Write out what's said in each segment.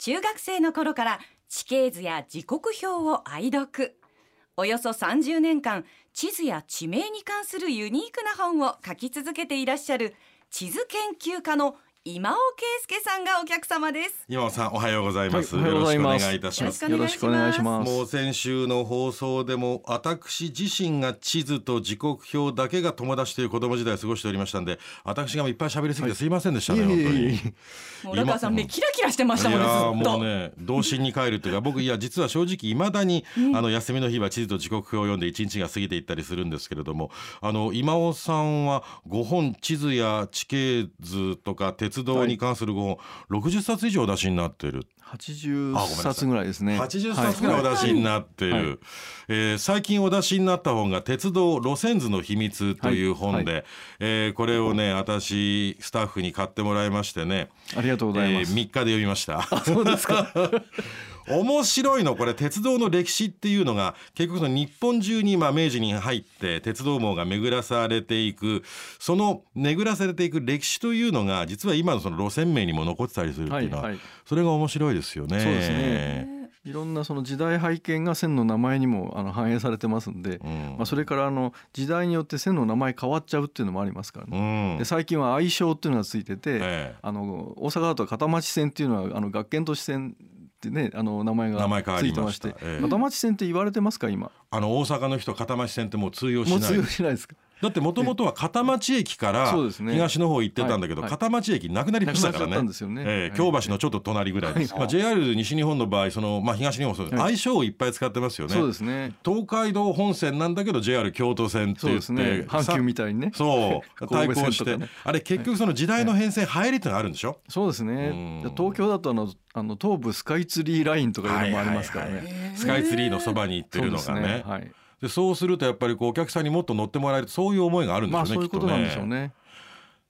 中学生の頃から地形図や時刻表を愛読。およそ30年間地図や地名に関するユニークな本を書き続けていらっしゃる地図研究家の今尾圭介さんがお客様です。今尾さんおはようございます、よろしくお願いいたします。よよろしくお願いします。もう先週の放送でも私自身が地図と時刻表だけが友達という子供時代を過ごしておりましたんで私がいっぱい喋りすぎてすいませんでしたね、いえい本当に。もう浦川さん目キラキラしてましたもんねずっと。もうね童心に帰るっていうか僕いや実は正直いまだに、あの休みの日は地図と時刻表を読んで一日が過ぎていったりするんですけれどもあの今尾さんは5本地図や地形図とか鉄道に関する5本、60冊以上お出しになってる八十冊ぐらいですね。80冊ぐらいお出しになっている、はいえー最近お出しになった本が「鉄道路線図の秘密」という本で、はいえーこれをね私スタッフに買ってもらいましてね、ありがとうございえー、ます。3日で読みました。そうですか。面白いの。これ鉄道の歴史っていうのが結局その日本中に今明治に入って鉄道網が巡らされていく。その巡らされていく歴史というのが実は今のその路線名にも残ってたりするっていうのは、はいはい。それが面白いですよね。そうですね。いろんなその時代背景が線の名前にもあの反映されてますんで、うん。まあそれからあの時代によって線の名前変わっちゃうっていうのもありますからうね。ん。で最近は愛称っていうのがついてて、ええ。あの大阪だと片町線っていうのはあの学研都市線ってねあの名前がついてましたて、ええ片町線って言われてますか今？あの大阪の人片町線ってもう通用しないもう通用しないですか？だってもともとは片町駅から東の方行ってたんだけど、片町駅なくなりましたからね。え京橋のちょっと隣ぐらいです、はい。まあ、JR 西日本の場合その、まあ、東日本もそうです、はい。相性をいっぱい使ってますよね。そうですね。東海道本線なんだけど JR 京都線って言ってですね。阪急みたいにね。そう。対抗して、あれ結局その時代の変遷入りってあるんでしょ、そうですね。うん。東京だとあのあの東武スカイツリーラインとかいうのもありますからね。スカイツリーのそばに行ってるのがね。はい。でそうするとやっぱりこうお客さんにもっと乗ってもらえるそういう思いがあるんでしょうね、まあそういうことなんでしょうね。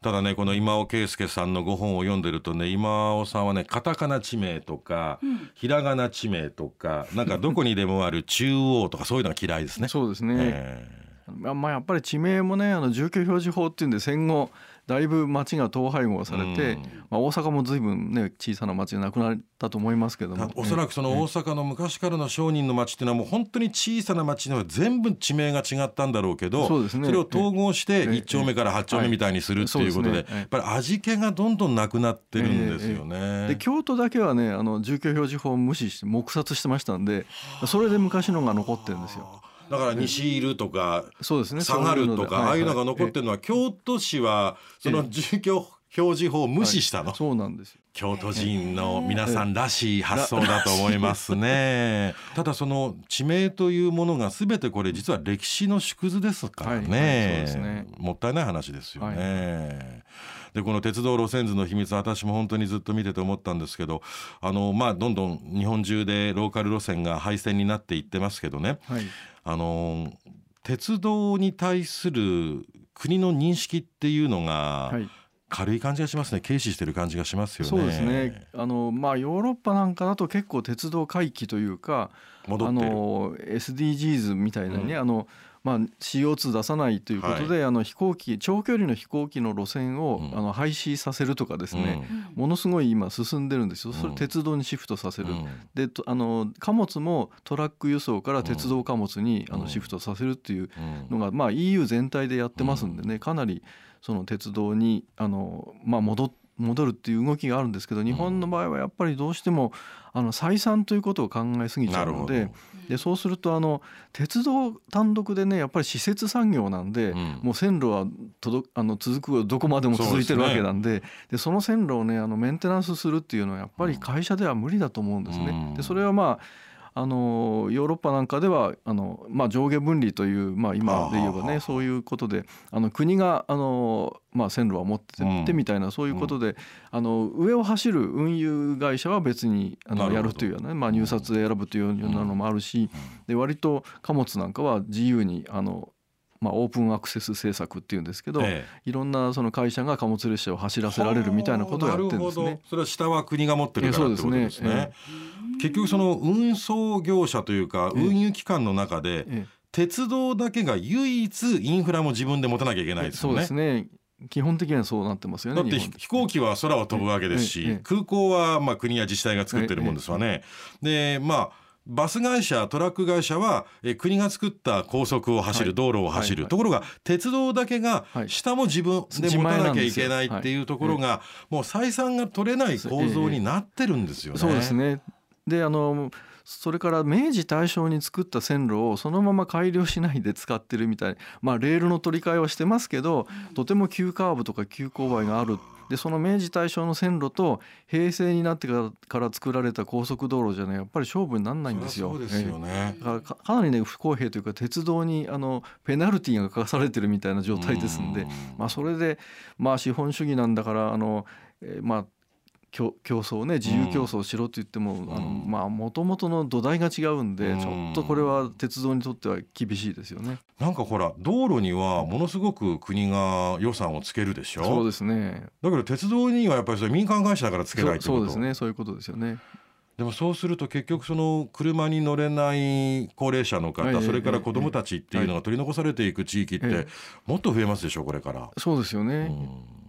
ただねこの今尾圭介さんのご本を読んでるとね今尾さんはねカタカナ地名とか、ひらがな地名とかなんかどこにでもある中央とかそういうのが嫌いですね。そうですね。えまあまあやっぱり地名もねあの住居表示法っていうんで戦後だいぶ町が統廃合されて、うん。まあ大阪も随分ね小さな町がなくなったと思いますけども、えおそらくその大阪の昔からの商人の町っていうのはもう本当に小さな町のは全部地名が違ったんだろうけどそうですね。れを統合してええ。1丁目から8丁目みたいにするっていうことでやっぱり味気がどんどんなくなってるんですよね。で京都だけはねあの住居表示法を無視して黙殺してましたんでそれで昔のが残ってるんですよ。だから西いるとかそうですね。下がるとかああいうのが残ってる。るのは京都市はその住居表示法を無視したの、そうなんですよ。京都人の皆さんらしい発想だと思いますね。ただその地名というものが全てこれ実は歴史の縮図ですからね,、はいはいそうですねもったいない話ですよね。でこの鉄道路線図の秘密私も本当にずっと見てて思ったんですけどあのまあどんどん日本中でローカル路線が廃線になっていってますけどねはい。あの鉄道に対する国の認識っていうのがはい。軽い感じがしますね軽視してる感じがしますよね。そうですね。あのまあヨーロッパなんかだと結構鉄道回帰というか、あの SDGs みたいなね、あのまあ CO2 出さないということで、あの飛行機長距離の飛行機の路線を、うん。あの廃止させるとかですね、うん。ものすごい今進んでるんですよ。それうん鉄道にシフトさせる。うん。でとあの貨物もトラック輸送から鉄道貨物に、あうん。のシフトさせるっていううん。のが、まあ、EU 全体でやってますんでね、かなりその鉄道にあの、まあ、戻戻るっていう動きがあるんですけど日本の場合はやっぱりどうしてもあの採算ということを考えすぎちゃ。うのででそうするとあの鉄道単独でねやっぱり施設産業なんで、うんもう線路は届あの続くどこまでも続いてるわけなんででその線路をねあのメンテナンスするっていうのはやっぱり会社では無理だと思うんですね。うんでそれはまああのヨーロッパなんかではあの、まあ、上下分離という、まあ、今で言えばねそういうことであの国があの、まあ、線路は持ってってうん。みたいなそういうことで、あの上を走る運輸会社は別にあのやるというようなね、まあ、入札で選ぶというようなのもあるし、で割と貨物なんかは自由にあの、まあ、オープンアクセス政策っていうんですけど、ええいろんなその会社が貨物列車を走らせられるみたいなことをやってるんですねなるほど。それは下は国が持ってるからってことですええ。結局その運送業者というかええ運輸機関の中でえ鉄道だけが唯一インフラも自分で持たなきゃいけないですよね。ですね基本的にはそうなってますよね。だって飛行機は空を飛ぶわけですし、空港はまあ国や自治体が作ってるもんですわね。でまあバス会社トラック会社はえ国が作った高速を走る、はい、道路を走る、はい、ところが鉄道だけが下も自分で持たなきゃいけないっていうところが、もう採算が取れない構造になってるんですよね。そうですね。であのそれから明治大正に作った線路をそのまま改良しないで使ってるみたい。まあレールの取り替えはしてますけどとても急カーブとか急勾配があるでその明治大正の線路と平成になってから作られた高速道路じゃねやっぱり勝負にならないんですよ。そうですよね、だからかなりね不公平というか鉄道にあのペナルティーが課されてるみたいな状態ですんで。まあそれでまあ資本主義なんだからあの、えー、まあ競争ね自由競争しろと言っても、うん、あのまあもともとの土台が違うんで、うん、ちょっとこれは鉄道にとっては厳しいですよね。なんかほら道路にはものすごく国が予算をつけるでしょ？そうですね。だけど鉄道にはやっぱりそれ民間会社だからつけないってそうですね。そういうことですよね。でもそうすると結局その車に乗れない高齢者の方、それから子どもたちっていうのが取り残されていく地域ってもっと増えますでしょこれから。そうですよね。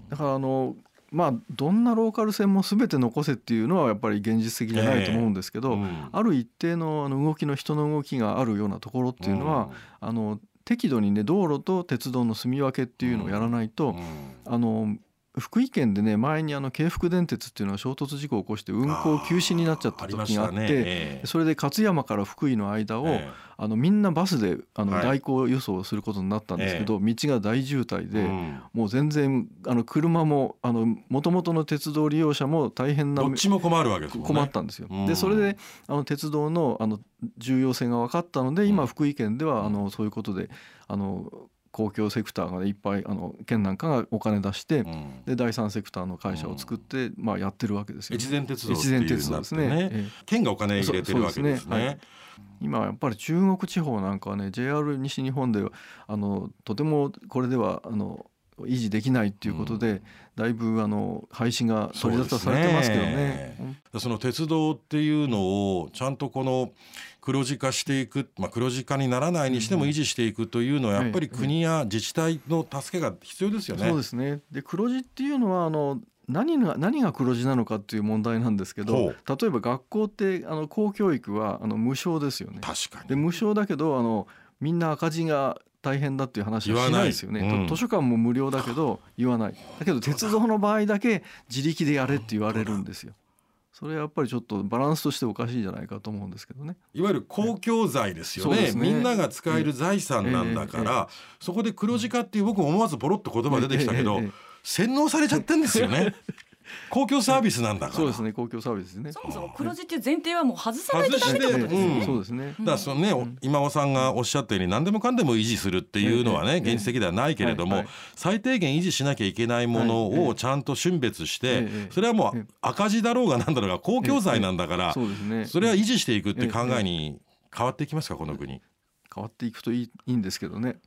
だからあのまあどんなローカル線も全て残せっていうのはやっぱり現実的じゃないと思うんですけど、えーうん、ある一定のあの動きの人の動きがあるようなところっていうのは、うん、あの適度にね道路と鉄道の住み分けっていうのをやらないと、うん、あの福井県でね前にあの京福電鉄っていうのが衝突事故を起こして運行休止になっちゃった時があって、それで勝山から福井の間を、えーあのみんなバスであの代行輸送することになったんですけど、道が大渋滞で、もう全然あの車もあの元々の鉄道利用者も大変などっちも困るわけです困ったんですよ。でそれであの鉄道のあの重要性が分かったので今福井県ではあのそういうことであの公共セクターがいっぱいあの県なんかがお金出して、うん、で第三セクターの会社を作って、うん、まあやってるわけですよ、ね。越前鉄道越前鉄道ですね。県がお金入れてるわけですね。はい今やっぱり中国地方なんかはね JR 西日本であのとてもこれではあの維持できないっていうことで、うん、だいぶあの廃止が取り沙汰されてますけどね。その鉄道っていうのをちゃんとこの黒字化していく、まあ、黒字化にならないにしても維持していくというのはやっぱり国や自治体の助けが必要ですよね。そうですね。で黒字っていうのはあの何が何が黒字なのかっていう問題なんですけど例えば学校ってあの公教育はあの無償ですよね。確かに。で無償だけどあのみんな赤字が大変だっていう話はしないですよね、うん、図書館も無料だけど言わないだけど鉄道の場合だけ自力でやれって言われるんですよ。それはやっぱりちょっとバランスとしておかしいんじゃないかと思うんですけどね。いわゆる公共財ですよね。ねみんなが使える財産なんだから、そこで黒字化っていう僕も思わずポロッと言葉出てきたけど、えー、洗脳されちゃってんですよね。公共サービスなんだから。そうですね、公共サービスね。そもそも黒字っていう前提はもう外さないとダメってことですね。そうですね。だからそのね、今尾さんがおっしゃったように何でもかんでも維持するっていうのはね、現実的ではないけれども、最低限維持しなきゃいけないものをちゃんと峻別して、それはもう赤字だろうがなんだろうが公共財なんだから、それは維持していくって考えに変わっていきますかこの国。変わっていくといいいいんですけどね。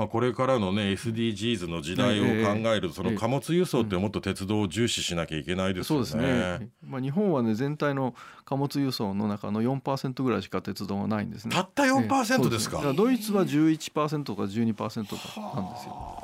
まあ、これからのね SDGs の時代を考えると、その貨物輸送ってもっと鉄道を重視しなきゃいけないですよね。そうですねまあ、日本はね全体の貨物輸送の中の4%ぐらいしか鉄道がないんですね。たった4%ですか？ですドイツは11%とか12%とかなんですよ。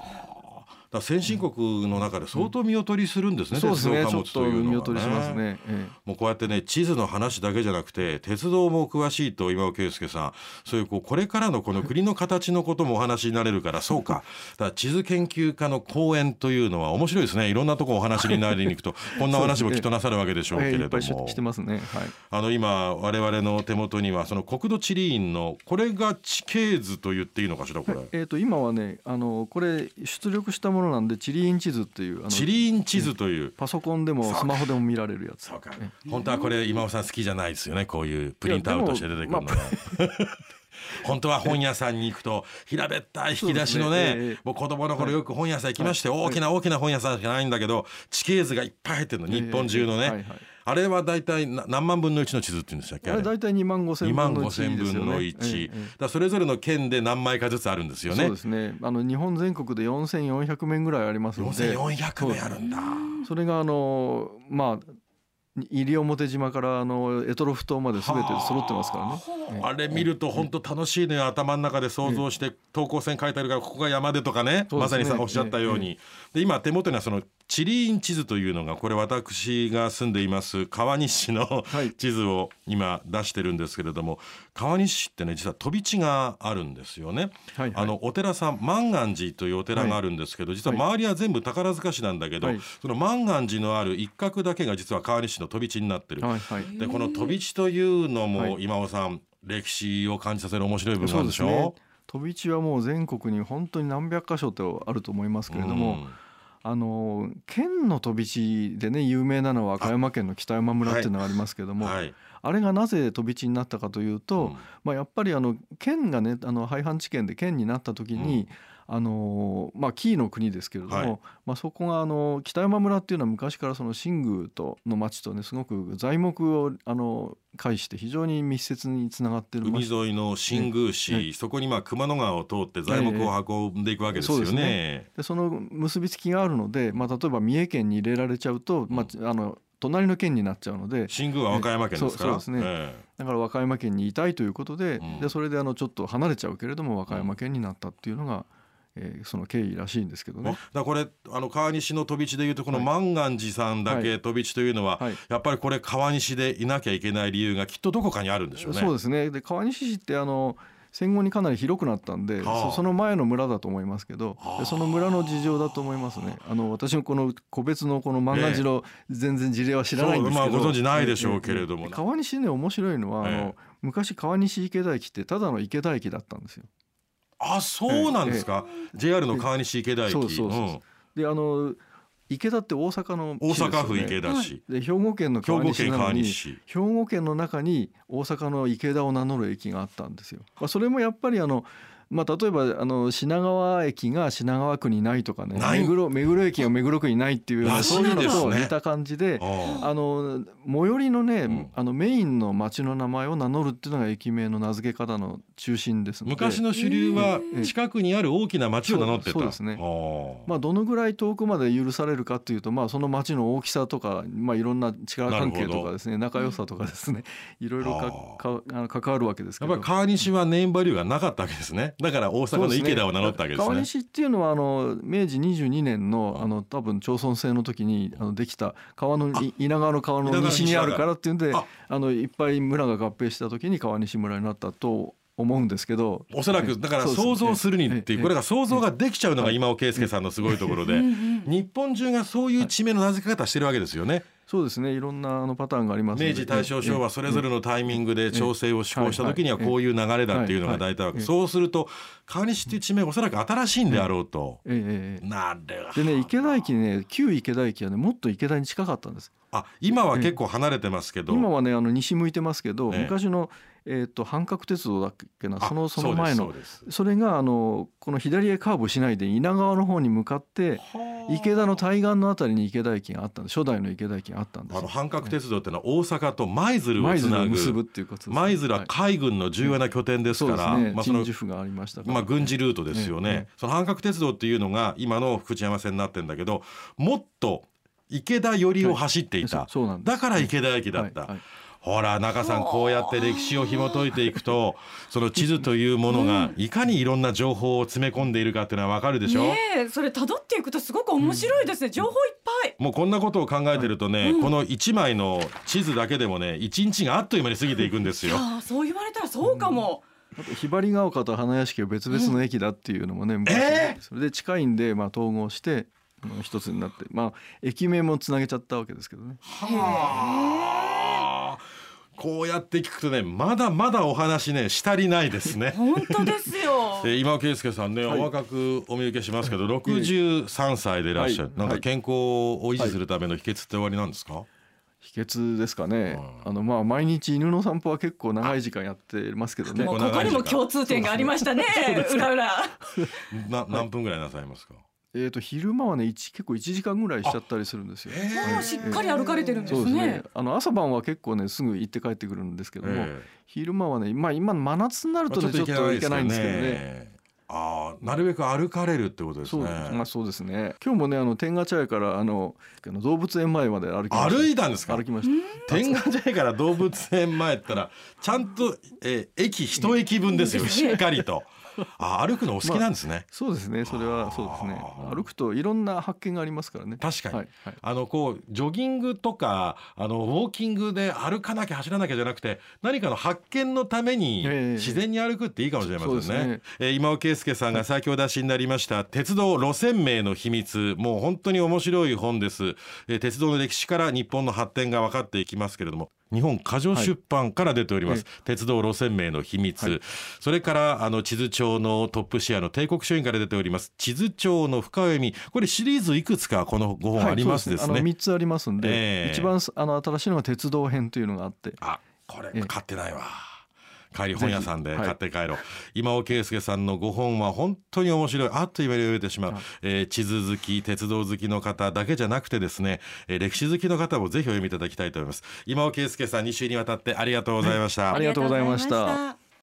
だ先進国の中で相当見劣りするんですね、うん、鉄道貨物というのはね、ね。ええ、もうこうやってね地図の話だけじゃなくて鉄道も詳しいと今尾圭介さん。そういうこうこれからのこの国の形のこともお話になれるからそうか。だ地図研究家の講演というのは面白いですね。いろんなとこお話になりに行くと こんな話もきっとなさるわけでしょうけれども、してますね、はい、あの今我々の手元にはその国土地理院のこれが地形図と言っていいのかしらこれ、えー、と今はねあのこれ出力したものなんで地理院地図っていう地理院地図という。パソコンでもスマホでも見られるやつ。本当はこれ今尾さん好きじゃないですよね。こういうプリントアウトして出てくるのは。本当は本屋さんに行くと平べったい引き出しのね、ね、もう子供の頃よく本屋さん行きまして、大きな大きな本屋さんしかないんだけど地形図がいっぱい入ってるの日本中のね、はいはいあれは大体何万分の1の地図っていうんでしたっけあれ大体2万5千分の1ですよ、ね、分の1、だそれぞれの県で何枚かずつあるんですよね。そうですね。あの日本全国で4400面ぐらいありますので。4400面あるんだ。それがあのまあ西表島からあの択捉島まで全て揃ってますからね。あれ見ると本当楽しいね。頭の中で想像して投稿線書いてあるからここが山でとかね。まさにさおっしゃったように。で今手元にはその地理院地図というのがこれ私が住んでいます川西市の地図を今出してるんですけれども川西市ってね実は飛び地があるんですよね。はいはい、あのお寺さん万願寺というお寺があるんですけど実は周りは全部宝塚市なんだけど、はい、その万願寺のある一角だけが実は川西市の飛び地になってる。はいはい、でこの飛び地というのも今尾さん歴史を感じさせる面白い部分なんでしょう、ね、飛び地はもう全国に本当に何百箇所ってあると思いますけれども、うんあの県の飛び地でね有名なのは和歌山県の北山村っていうのがありますけどもあはい、あれがなぜ飛び地になったかというと、うん、まあ、やっぱりあの県がねあの廃藩置県で県になった時に、うんあのまあ、紀伊の国ですけれども、はい、まあ、そこがあの北山村っていうのは昔からその新宮との町とねすごく材木をあの介して非常に密接につながってる海沿いの新宮市、ね、そこにまあ熊野川を通って材木を運んでいくわけですよね。ね。でその結びつきがあるので、まあ、例えば三重県に入れられちゃうと、まあ、あの隣の県になっちゃうので新宮は和歌山県ですから、そうですね、えー、だから和歌山県にいたいということでうん、でそれであのちょっと離れちゃうけれども和歌山県になったっていうのが、えー、その経緯らしいんですけどね。だこれあの川西の飛び地でいうとこの万願寺さんだけ飛び地というのは、はい。はい、やっぱりこれ川西でいなきゃいけない理由がきっとどこかにあるんでしょうね。そうですね。で川西市ってあの戦後にかなり広くなったんで、はあ、その前の村だと思いますけど、はあ、その村の事情だと思いますね。あの私もこの個別のこの万願寺の全然事例は知らないんですけど、まあ、ご存知ないでしょうけれども、えー、川西ね面白いのは、あの昔川西池田駅ってただの池田駅だったんですよ。あそうなんですか、ええ、JR の川西池田駅。そうそうそう、う。ん、であの池田って大阪の、ね、大阪府池田市、で兵庫県の川西なのに兵庫県の中に大阪の池田を名乗る駅があったんですよ。まあ、それもやっぱりあのまあ、例えばあの品川駅が品川区にないとかね目黒目黒駅が目黒区にないっていうようそういうのと似た感じであの最寄りのね、あのメインの町の名前を名乗るっていうのが駅名の名付け方の中心です昔の主流は近くにある大きな町を名乗ってたそうですね。まあどのぐらい遠くまで許されるかっていうとまあその町の大きさとかまあいろんな力関係とかですね仲良さとかですねいろいろかか関わるわけですけど。やっぱり川西はネームバリューがなかったわけですねだから大阪の池田を名乗ったわけですね。川西っていうのはあの明治22年のあの多分町村制の時にあのできた川の稲川の川の西にあるからっていうんであのいっぱい村が合併した時に川西村になったと思うんですけど。おそらくだから想像するにっていうこれが想像ができちゃうのが今尾圭介さんのすごいところで日本中がそういう地名の名付け方してるわけですよね。そうですね。いろんなあのパターンがあります明治大正昭和それぞれのタイミングで調整を施行した時にはこういう流れだっていうのが大体そうすると川西っていう地名おそらく新しいんであろうと、ええなるでね池田駅ね旧池田駅はねもっと池田に近かったんです。あ今は結構離れてますけど、今はねあの西向いてますけど、昔のえーと、半角鉄道だっけな？そのその前の。それがあのこの左へカーブしないで稲川の方に向かって池田の対岸のあたりに池田駅があったんで初代の池田駅があったんですあの半角鉄道ってのは大阪と舞鶴をつなぐ結ぶってい。うこと舞鶴は海軍の重要な拠点ですから、ね、まあ、そのがありましたまあ、軍事ルートですよね、ねその半角鉄道っていうのが今の福知山線になってるんだけどもっと池田寄りを走っていた、はい、だから池田駅だった。はいはいほら中さんこうやって歴史を紐解いていくと その地図というものがいかにいろんな情報を詰め込んでいるかっていうのはわかるでしょ、ね、それ辿っていくとすごく面白いですね、うん、情報いっぱい。もうこんなことを考えてるとね、うん、この一枚の地図だけでもね一日があっという間に過ぎていくんですよ。そう言われたらそうかも、あとひばりが丘と花屋敷は別々の駅だっていうのもね、えー、それで近いんでまあ統合して一つになってまあ駅名もつなげちゃったわけですけどね。はあこうやって聞くとねまだまだお話ねしたりないですね。本当ですよ。今尾圭介さんね、はい、お若くお見受けしますけど63歳でいらっしゃる、はい、なんか健康を維持するための秘訣って終わりなんですか、秘訣ですかね、あのまあ毎日犬の散歩は結構長い時間やってますけどね。ここにも共通点がありましたね。裏裏な何分ぐらいなさいますか、えー、と昼間はね結構1時間ぐらいしちゃったりするんですよ。もうしっかり歩かれてるんですね。ねあの朝晩は結構ねすぐ行って帰ってくるんですけども、昼間はねまあ今真夏になるとねちょっと行けないんですけどね。ああ、なるべく歩かれるってことですね。まあそうですね。今日もねあの天下茶屋からあの動物園前まで歩きました。歩いたんですか？歩きました。天下茶屋から動物園前ったらちゃんと、えー駅一駅分ですよ。しっかりと。あ歩くのお好きなんですね。そうですね。それはそうですね。あー歩くといろんな発見がありますからね。確かに。はいはい。あのこうジョギングとかあのウォーキングで歩かなきゃ走らなきゃじゃなくて何かの発見のためにええ。自然に歩くっていいかもしれませんね。そうですね。えー今尾圭介さんが最強出しになりました鉄道路線名の秘密。もう本当に面白い本です、えー鉄道の歴史から日本の発展が分かっていきますけれども日本過剰出版から出ております、はい。鉄道路線名の秘密、はい。それからあの地図帳のトップシェアの帝国書院から出ております。地図帳の深読み。これシリーズいくつかこの5本ありますですね,、はいそうあの3つありますんで、ええ。一番あの新しいのが鉄道編というのがあって。あこれええ。買ってないわ。帰り本屋さんで買って帰ろう、今尾圭介さんの5本は本当に面白い。あっという間に読めてしまう、はい。えー地図好き鉄道好きの方だけじゃなくてですね、えー歴史好きの方もぜひお読みいただきたいと思います。今尾圭介さん2週にわたってありがとうございました、ありがとうございました。ありがとうございました